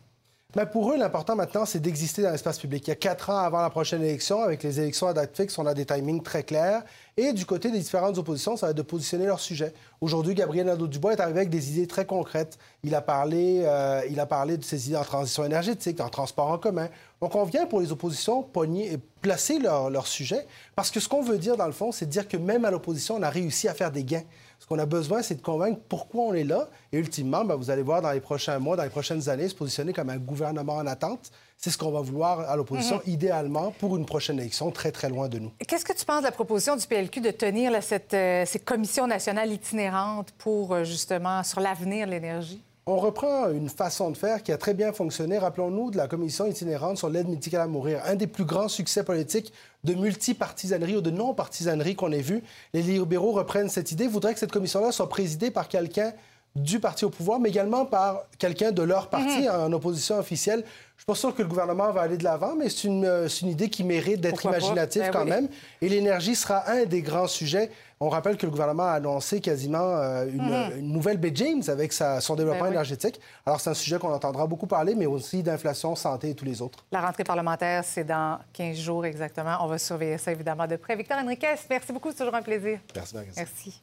Ben, pour eux, l'important maintenant, c'est d'exister dans l'espace public. Il y a quatre ans avant la prochaine élection, avec les élections à date fixe, on a des timings très clairs. Et du côté des différentes oppositions, ça va être de positionner leur sujet. Aujourd'hui, Gabriel Nadeau-Dubois est arrivé avec des idées très concrètes. Il a, parlé, euh, il a parlé de ses idées en transition énergétique, en transport en commun. Donc, on vient pour les oppositions pogner placer leur, leur sujet. Parce que ce qu'on veut dire, dans le fond, c'est de dire que même à l'opposition, on a réussi à faire des gains. Ce qu'on a besoin, c'est de convaincre pourquoi on est là. Et ultimement, ben, vous allez voir dans les prochains mois, dans les prochaines années, se positionner comme un gouvernement en attente. C'est ce qu'on va vouloir à l'opposition, Mhm. idéalement, pour une prochaine élection très, très loin de nous. Qu'est-ce que tu penses de la proposition du PLQ de tenir là, cette, euh, ces commissions nationales itinérantes pour, euh, justement, sur l'avenir de l'énergie? On reprend une façon de faire qui a très bien fonctionné. Rappelons-nous de la commission itinérante sur l'aide médicale à mourir, un des plus grands succès politiques de multipartisanerie ou de non-partisanerie qu'on ait vu. Les libéraux reprennent cette idée, voudraient que cette commission-là soit présidée par quelqu'un du parti au pouvoir, mais également par quelqu'un de leur parti en opposition officielle. Je suis pas sûr que le gouvernement va aller de l'avant, mais c'est une, euh, une idée qui mérite d'être imaginative Ben quand oui. même. Et l'énergie sera un des grands sujets. On rappelle que le gouvernement a annoncé quasiment euh, une, Mhm. une nouvelle baie James avec sa- son développement Ben oui. énergétique. Alors, c'est un sujet qu'on entendra beaucoup parler, mais aussi d'inflation, santé et tous les autres. La rentrée parlementaire, c'est dans 15 jours exactement. On va surveiller ça évidemment de près. Victor Henriquez, merci beaucoup, c'est toujours un plaisir. Merci, Marie. Merci.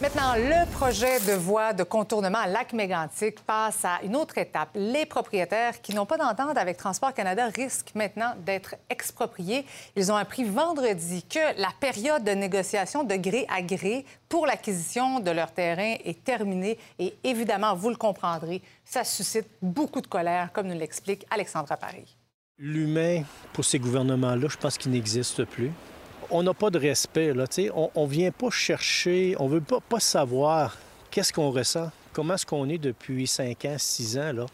Maintenant, le projet de voie de contournement à Lac-Mégantic passe à une autre étape. Les propriétaires qui n'ont pas d'entente avec Transport Canada risquent maintenant d'être expropriés. Ils ont appris vendredi que la période de négociation de gré à gré pour l'acquisition de leur terrain est terminée. Et évidemment, vous le comprendrez, ça suscite beaucoup de colère, comme nous l'explique Alexandra Paris. L'humain, pour ces gouvernements-là, je pense qu'il n'existe plus. On n'a pas de respect, là. On ne vient pas chercher, on veut pas, savoir qu'est-ce qu'on ressent, comment est-ce qu'on est depuis 5 ans, 6 ans, là.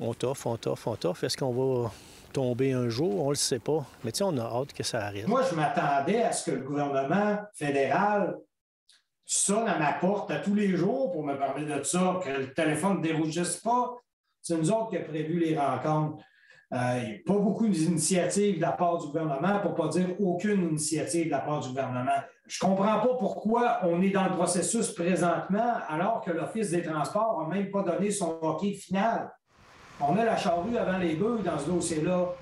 On t'offre, on t'offre, on t'offre. Est-ce qu'on va tomber un jour? On le sait pas. Mais on a hâte que ça arrive. Moi, je m'attendais à ce que le gouvernement fédéral sonne à ma porte à tous les jours pour me parler de ça, que le téléphone ne dérougisse pas. C'est nous autres qui avons prévu les rencontres. Euh, n'y a pas beaucoup d'initiatives de la part du gouvernement, pour ne pas dire aucune initiative de la part du gouvernement. Je ne comprends pas pourquoi on est dans le processus présentement alors que l'Office des transports n'a même pas donné son hockey final. On a la charrue avant les bœufs dans ce dossier-là.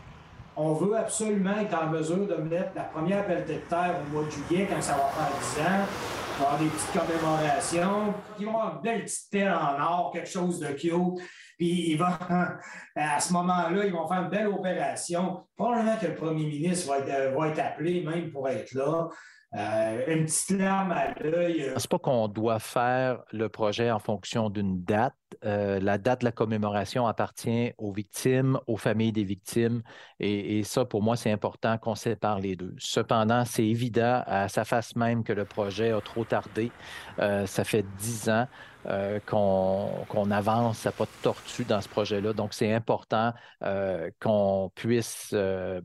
On veut absolument être en mesure de mettre la première pelletée de terre au mois de juillet, quand ça va faire 10 ans. Il va avoir des petites commémorations. Ils vont avoir une belle petite pelle en or, quelque chose de cute. Puis il va, à ce moment-là, ils vont faire une belle opération. Probablement que le premier ministre va être, va être appelé même pour être là. Euh, une petite larme à l'œil. Je pense pas qu'on doit faire le projet en fonction d'une date. Euh, la date de la commémoration appartient aux victimes, aux familles des victimes. Et, ça, pour moi, c'est important qu'on sépare les deux. Cependant, c'est évident à sa face même que le projet a trop tardé. Euh, ça fait dix ans. Euh, qu'on avance, ça pas de tortue dans ce projet-là. Donc, c'est important euh, qu'on puisse euh,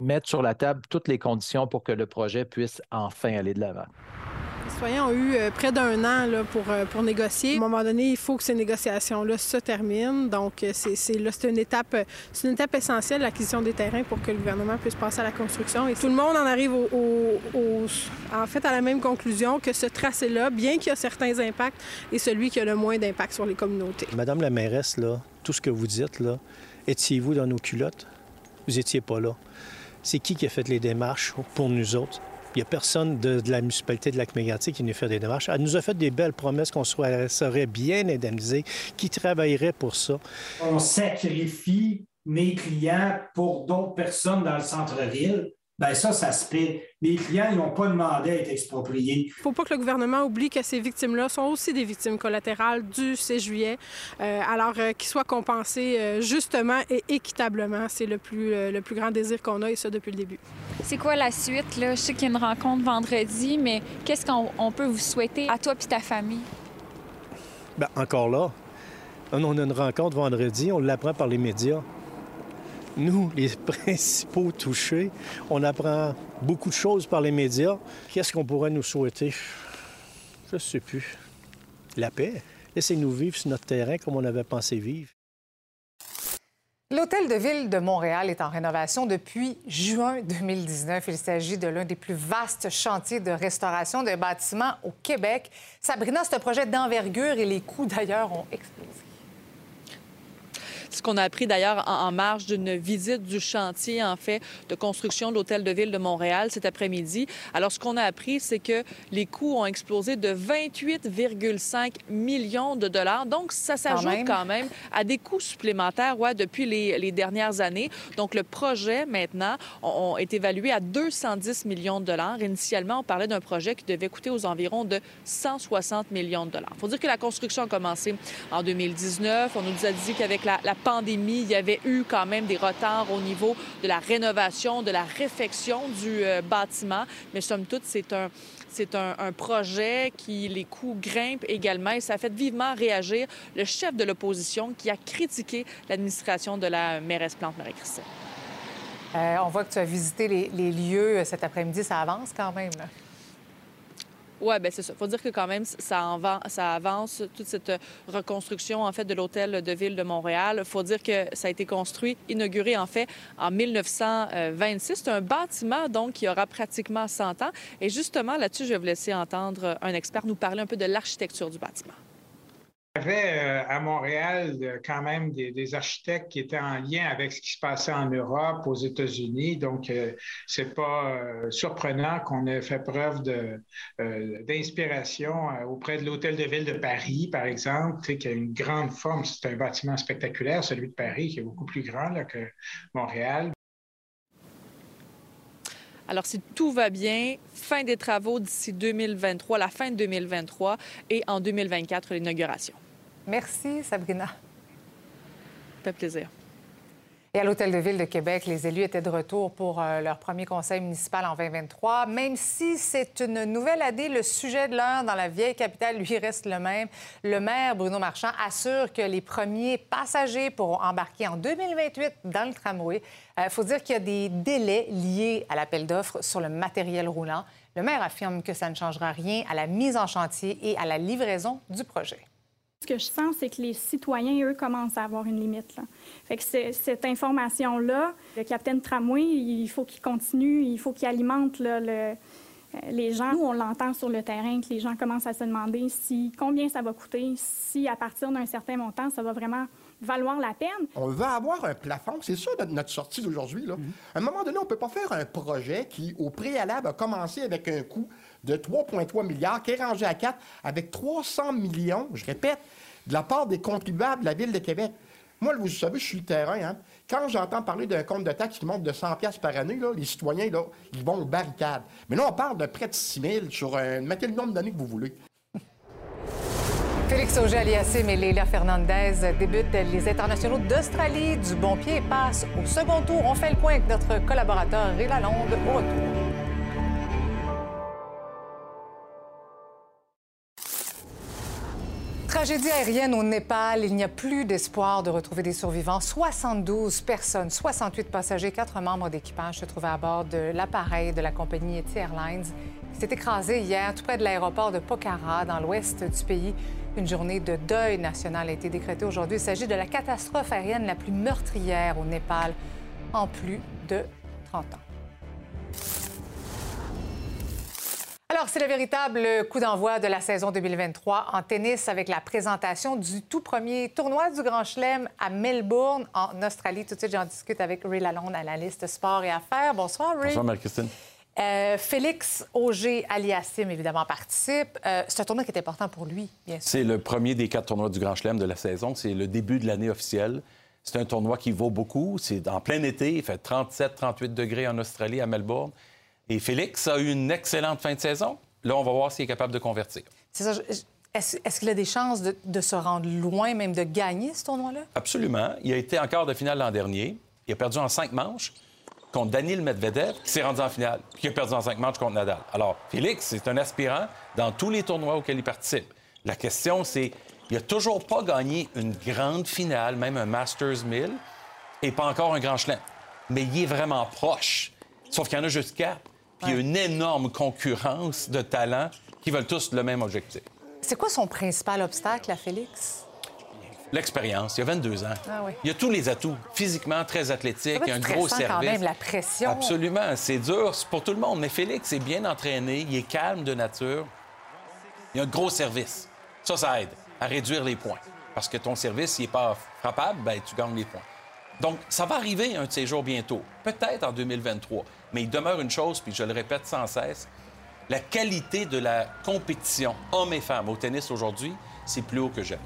mettre sur la table toutes les conditions pour que le projet puisse enfin aller de l'avant. Les citoyens ont eu euh, près d'un an là, pour, euh, pour négocier. À un moment donné, il faut que ces négociations-là se terminent. Donc, euh, c'est c'est- là, c'est une étape, c'est une étape essentielle, l'acquisition des terrains, pour que le gouvernement puisse passer à la construction. Et tout le monde en arrive au, au- au- en fait à la même conclusion que ce tracé-là, bien qu'il y a certains impacts, est celui qui a le moins d'impact sur les communautés. Madame la mairesse, là, tout ce que vous dites, là, étiez-vous dans nos culottes? Vous n'étiez pas là. C'est qui qui a fait les démarches pour nous autres? Il n'y a personne de, la municipalité de Lac-Mégantic qui nous fait des démarches. Elle nous a fait des belles promesses qu'on serait bien indemnisé, qui travaillerait pour ça. On sacrifie mes clients pour d'autres personnes dans le centre-ville. Ben ça, ça se fait. Mes clients, ils n'ont pas demandé à être expropriés. Il ne faut pas que le gouvernement oublie que ces victimes-là sont aussi des victimes collatérales du 6 juillet. Euh, alors, euh, qu'ils soient compensés euh, justement et équitablement, c'est le plus, euh, le plus grand désir qu'on a, et ça depuis le début. C'est quoi la suite? Là? Je sais qu'il y a une rencontre vendredi, mais qu'est-ce qu'on on peut vous souhaiter à toi et ta famille? Ben, encore là, on a une rencontre vendredi, on l'apprend par les médias. Nous, les principaux touchés, on apprend beaucoup de choses par les médias. Qu'est-ce qu'on pourrait nous souhaiter? Je ne sais plus. La paix. Laissez-nous vivre sur notre terrain comme on avait pensé vivre. L'Hôtel de Ville de Montréal est en rénovation depuis juin 2019. Il s'agit de l'un des plus vastes chantiers de restauration de bâtiments au Québec. Sabrina, c'est un projet d'envergure et les coûts d'ailleurs ont explosé. Ce qu'on a appris d'ailleurs en, en marge d'une visite du chantier, en fait, de construction de l'Hôtel de Ville de Montréal cet après-midi. Alors, ce qu'on a appris, c'est que les coûts ont explosé de 28,5 millions de dollars. Donc, ça s'ajoute quand même à des coûts supplémentaires ouais, depuis les, les dernières années. Donc, le projet, maintenant, on- on est évalué à 210 millions de dollars. Initialement, on parlait d'un projet qui devait coûter aux environs de 160 millions de dollars. Il faut dire que la construction a commencé en 2019. On nous a dit qu'avec la, la pandémie, il y avait eu quand même des retards au niveau de la rénovation, de la réfection du euh, bâtiment. Mais somme toute, c'est un, c'est un, projet qui, les coûts grimpent également et ça a fait vivement réagir le chef de l'opposition qui a critiqué l'administration de la mairesse Plante-Marie-Christine. Euh, on voit que tu as visité les, lieux euh, cet après-midi. Ça avance quand même. Oui, bien c'est ça. Il faut dire que quand même, ça, avance, toute cette euh, reconstruction, en fait, de l'hôtel de ville de Montréal. Il faut dire que ça a été construit, inauguré, en fait, en 1926. C'est un bâtiment, donc, qui aura pratiquement 100 ans. Et justement, là-dessus, je vais vous laisser entendre un expert nous parler un peu de l'architecture du bâtiment. Il y avait euh, à Montréal euh, quand même des, architectes qui étaient en lien avec ce qui se passait en Europe, aux États-Unis. Donc, euh, c'est pas euh, surprenant qu'on ait fait preuve d'inspiration auprès de l'Hôtel de Ville de Paris, par exemple, qui a une grande forme. C'est un bâtiment spectaculaire, celui de Paris, qui est beaucoup plus grand que Montréal. Alors, si tout va bien, fin des travaux d'ici 2023, la fin de 2023 et en 2024, l'inauguration. Merci, Sabrina. Ça fait plaisir. Et à l'Hôtel de Ville de Québec, les élus étaient de retour pour euh, leur premier conseil municipal en 2023. Même si c'est une nouvelle année, le sujet de l'heure dans la vieille capitale, lui, reste le même. Le maire Bruno Marchand assure que les premiers passagers pourront embarquer en 2028 dans le tramway. Il faut dire qu'il y a des délais liés à l'appel d'offres sur le matériel roulant. Le maire affirme que ça ne changera rien à la mise en chantier et à la livraison du projet. Ce que je sens, c'est que les citoyens, eux, commencent à avoir une limite. Là. Fait que cette information-là, le capitaine tramway, il faut qu'il continue, il faut qu'il alimente là, le- euh, les gens. Nous, on l'entend sur le terrain, que les gens commencent à se demander si combien ça va coûter, si à partir d'un certain montant, ça va vraiment valoir la peine. On veut avoir un plafond. C'est ça notre, sortie d'aujourd'hui. là. À un moment donné, on ne peut pas faire un projet qui, au préalable, a commencé avec un coût de 3,3 milliards, qui est rangé à 4, avec 300 millions, je répète, de la part des contribuables de la Ville de Québec. Moi, vous savez, je suis le terrain. Hein? Quand j'entends parler d'un compte de taxes qui monte de 100 pièces par année, là, les citoyens, là, ils vont aux barricades. Mais là, on parle de près de 6 000 sur un... Mettez le nombre d'années que vous voulez. Félix Auger-Aliassime et Leila Fernandez débutent les internationaux d'Australie du bon pied et passent au second tour. On fait le point avec notre collaborateur Ray Lalonde au retour. Tragédie aérienne au Népal. Il n'y a plus d'espoir de retrouver des survivants. 72 personnes, 68 passagers, 4 membres d'équipage se trouvaient à bord de l'appareil de la compagnie Eti Airlines qui s'est écrasé hier tout près de l'aéroport de Pokhara, dans l'ouest du pays. Une journée de deuil national a été décrétée aujourd'hui. Il s'agit de la catastrophe aérienne la plus meurtrière au Népal en plus de 30 ans. Alors, c'est le véritable coup d'envoi de la saison 2023 en tennis avec la présentation du tout premier tournoi du Grand Chelem à Melbourne, en Australie. Tout de suite, j'en discute avec Ray Lalonde, analyste sport et affaires. Bonsoir, Ray. Bonsoir, Marie-Christine. Euh, Félix Auger aliassim, évidemment, participe. Euh, c'est un tournoi qui est important pour lui, bien sûr. C'est le premier des quatre tournois du Grand Chelem de la saison. C'est le début de l'année officielle. C'est un tournoi qui vaut beaucoup. C'est en plein été. Il fait 37-38 degrés en Australie, à Melbourne. Et Félix a eu une excellente fin de saison. Là, on va voir s'il est capable de convertir. C'est ça. Est-ce qu'il a des chances de, se rendre loin, même de gagner ce tournoi-là? Absolument. Il a été en quart de finale l'an dernier. Il a perdu en cinq manches contre Daniel Medvedev, qui s'est rendu en finale, puis qui a perdu en cinq manches contre Nadal. Alors, Félix, c'est un aspirant dans tous les tournois auxquels il participe. La question, c'est il n'a toujours pas gagné une grande finale, même un Masters 1000, et pas encore un grand chelem. Mais il est vraiment proche. Sauf qu'il y en a juste quatre. Puis il y a une énorme concurrence de talents qui veulent tous le même objectif. C'est quoi son principal obstacle à Félix? L'expérience. Il y a 22 ans. Ah oui. Il y a tous les atouts. Physiquement, très athlétique, un gros service. quand même, la pression. Absolument. C'est dur pour tout le monde. Mais Félix est bien entraîné. Il est calme de nature. Il a un gros service. Ça, ça aide à réduire les points. Parce que ton service, s'il n'est pas frappable, ben, tu gagnes les points. Donc, ça va arriver un de ces jours bientôt, peut-être en 2023. Mais il demeure une chose, puis je le répète sans cesse, la qualité de la compétition, hommes et femmes, au tennis aujourd'hui, c'est plus haut que jamais.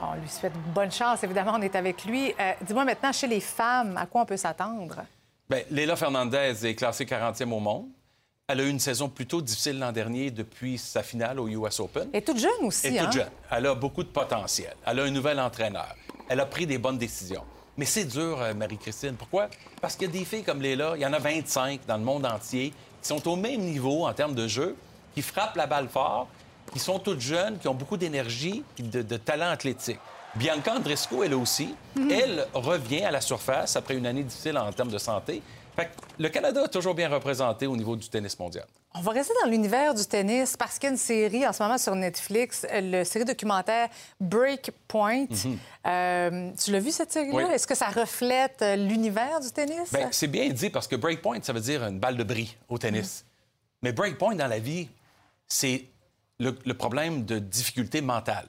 On lui souhaite bonne chance, évidemment, on est avec lui. Euh, dis-moi maintenant, chez les femmes, à quoi on peut s'attendre? Bien, Léla Fernandez est classée 40e au monde. Elle a eu une saison plutôt difficile l'an dernier depuis sa finale au US Open. Elle est toute jeune aussi. Elle est toute hein? jeune. Elle a beaucoup de potentiel. Elle a un nouvel entraîneur. Elle a pris des bonnes décisions. Mais c'est dur, euh, Marie-Christine. Pourquoi? Parce qu'il y a des filles comme Léla, il y en a 25 dans le monde entier, qui sont au même niveau en termes de jeu, qui frappent la balle fort, qui sont toutes jeunes, qui ont beaucoup d'énergie et de, talent athlétique. Bianca Andrescu, elle aussi, mhm. elle revient à la surface après une année difficile en termes de santé. Fait le Canada est toujours bien représenté au niveau du tennis mondial. On va rester dans l'univers du tennis parce qu'il y a une série en ce moment sur Netflix, le série documentaire Breakpoint. Mhm. Euh, tu l'as vu cette série-là? Est-ce que ça reflète euh, l'univers du tennis? Bien, c'est bien dit parce que Breakpoint, ça veut dire une balle de bris au tennis. Mhm. Mais Breakpoint dans la vie, c'est le, problème de difficulté mentale.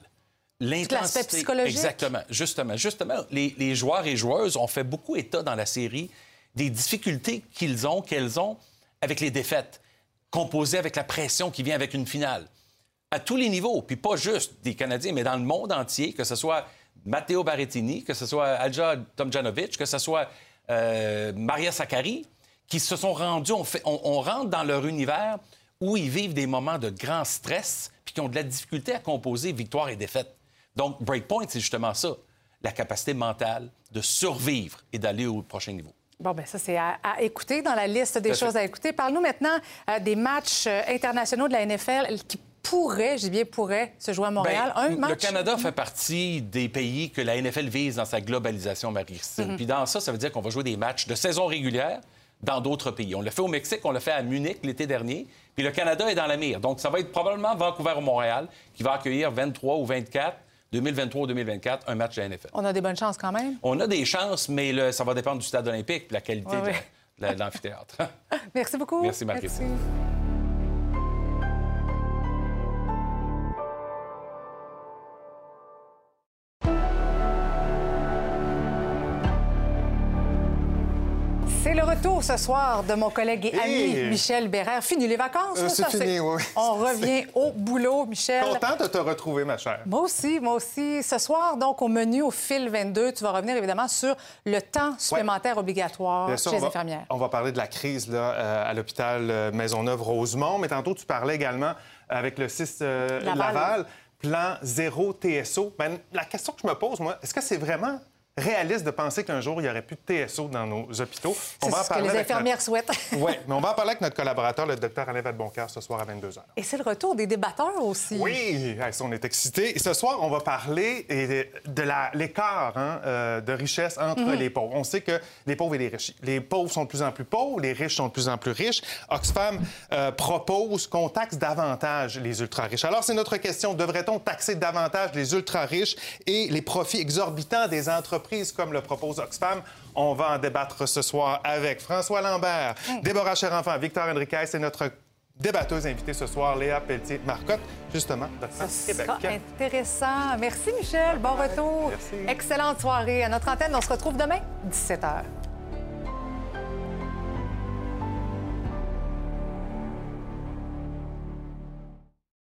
L'aspect psychologique. Exactement. Justement. Justement, les, les joueurs et joueuses ont fait beaucoup état dans la série des difficultés qu'ils ont, qu'elles ont avec les défaites composé avec la pression qui vient avec une finale. À tous les niveaux, puis pas juste des Canadiens, mais dans le monde entier, que ce soit Matteo Barrettini, que ce soit Alja Tomjanovic, que ce soit euh, Maria Sakkari, qui se sont rendus, on, on, rentre dans leur univers où ils vivent des moments de grand stress, puis qui ont de la difficulté à composer victoire et défaite. Donc, Breakpoint, c'est justement ça, la capacité mentale de survivre et d'aller au prochain niveau. Bon, ben ça, c'est à, écouter dans la liste des choses à écouter. Parle-nous maintenant euh, des matchs euh, internationaux de la NFL qui pourraient, j'ai bien pourraient, se jouer à Montréal. Ben, Un match... Le Canada fait partie des pays que la NFL vise dans sa globalisation, Marie-Christine. Mhm. Puis dans ça, ça veut dire qu'on va jouer des matchs de saison régulière dans d'autres pays. On l'a fait au Mexique, on l'a fait à Munich l'été dernier, puis le Canada est dans la mire. Donc, ça va être probablement Vancouver ou Montréal qui va accueillir 23 ou 24 2023 ou 2024, un match de la NFL. On a des bonnes chances quand même? On a des chances, mais ça va dépendre du stade olympique et la qualité de, l'amphithéâtre. Merci beaucoup. Merci, Marguerite. retour ce soir de mon collègue et ami Hey! Michel Bérère. Fini les vacances, Euh, c'est ça, fini, oui. On revient au boulot, Michel. Content de te retrouver, ma chère. Moi aussi, moi aussi. Ce soir, donc, au menu, au fil 22, tu vas revenir évidemment sur le temps supplémentaire obligatoire Bien sûr, chez les infirmières. on va parler de la crise là, euh, à l'hôpital euh, Maisonneuve-Rosemont, mais tantôt, tu parlais également avec le 6 euh, Laval. Laval. plan zéro TSO. Ben, la question que je me pose, moi, est-ce que c'est vraiment réaliste de penser qu'un jour, il n'y aurait plus de TSO dans nos hôpitaux? C'est ce que les infirmières souhaitent. Oui, mais on va en parler avec notre collaborateur, le docteur Alain Vadeboncoeur, ce soir à 22h. Et c'est le retour des débatteurs aussi. Oui, on est excités. Et ce soir, on va parler de l'écart hein, euh, de richesse entre Mhm. les pauvres. On sait que les pauvres et les riches. Les pauvres sont de plus en plus pauvres, les riches sont de plus en plus riches. Oxfam euh, propose qu'on taxe davantage les ultra-riches. Alors, c'est notre question. Devrait-on taxer davantage les ultra-riches et les profits exorbitants des entreprises? Comme le propose Oxfam? On va en débattre ce soir avec François Lambert, Déborah Cherenfant, Victor Henriquez et notre débatteuse invitée ce soir, Léa Pelletier-Marcotte, justement, de France Québec. sera intéressant. Merci, Michel. Bon retour. Excellente soirée. À notre antenne, on se retrouve demain, 17h.